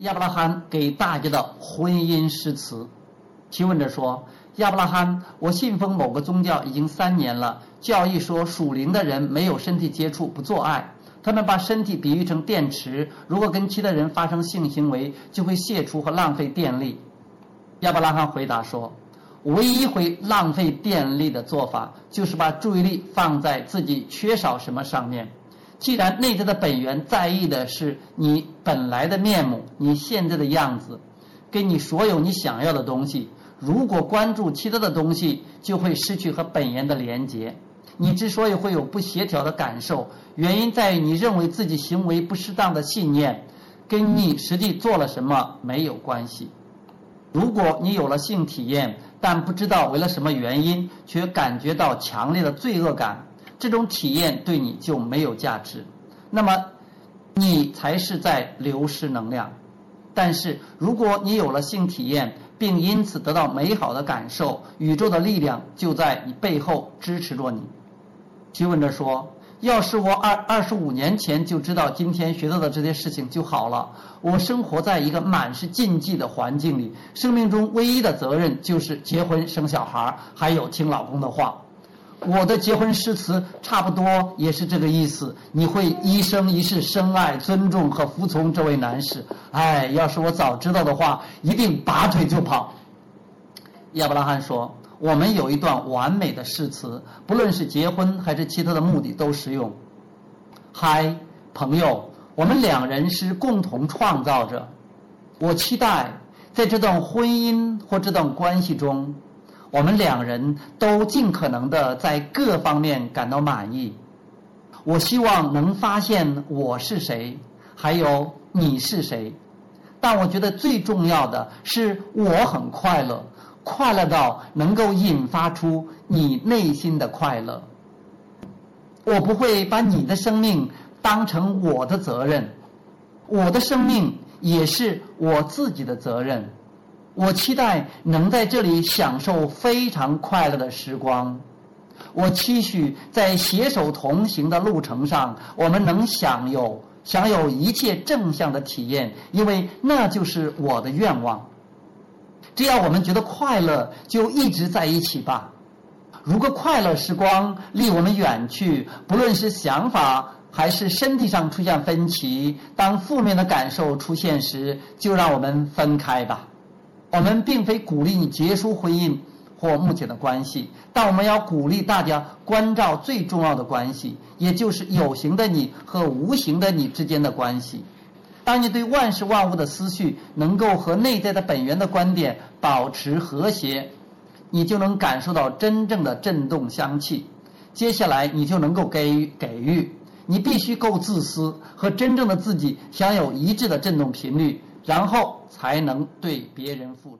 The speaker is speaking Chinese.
亚伯拉罕给大家的婚姻诗词。提问者说：“亚伯拉罕，我信奉某个宗教已经三年了。教义说属灵的人没有身体接触不做爱，他们把身体比喻成电池，如果跟其他人发生性行为，就会泄出和浪费电力。”亚伯拉罕回答说：“唯一会浪费电力的做法，就是把注意力放在自己缺少什么上面。既然内在的本源在意的是你本来的面目，你现在的样子，跟你所有你想要的东西。如果关注其他的东西，就会失去和本源的连结。你之所以会有不协调的感受，原因在于你认为自己行为不适当的信念，跟你实际做了什么没有关系。”如果你有了性体验，但不知道为了什么原因，却感觉到强烈的罪恶感，这种体验对你就没有价值。那么，你才是在流失能量。但是，如果你有了性体验，并因此得到美好的感受，宇宙的力量就在你背后支持着你。提问者说。要是我二二十五年前就知道今天学到的这些事情就好了。我生活在一个满是禁忌的环境里，生命中唯一的责任就是结婚生小孩，还有听老公的话。我的结婚誓词差不多也是这个意思。你会一生一世深爱、尊重和服从这位男士。哎，要是我早知道的话，一定拔腿就跑。亚伯拉罕说。我们有一段完美的誓词，不论是结婚还是其他的目的都适用。嗨，朋友，我们两人是共同创造者。我期待在这段婚姻或这段关系中，我们两人都尽可能的在各方面感到满意。我希望能发现我是谁，还有你是谁。但我觉得最重要的是我很快乐。快乐到能够引发出你内心的快乐。我不会把你的生命当成我的责任，我的生命也是我自己的责任。我期待能在这里享受非常快乐的时光。我期许在携手同行的路程上，我们能享有享有一切正向的体验，因为那就是我的愿望。只要我们觉得快乐，就一直在一起吧。如果快乐时光离我们远去，不论是想法还是身体上出现分歧，当负面的感受出现时，就让我们分开吧。我们并非鼓励你结束婚姻或目前的关系，但我们要鼓励大家关照最重要的关系，也就是有形的你和无形的你之间的关系。当你对万事万物的思绪能够和内在的本源的观点保持和谐，你就能感受到真正的振动香气。接下来，你就能够给予给予。你必须够自私，和真正的自己享有一致的振动频率，然后才能对别人付出。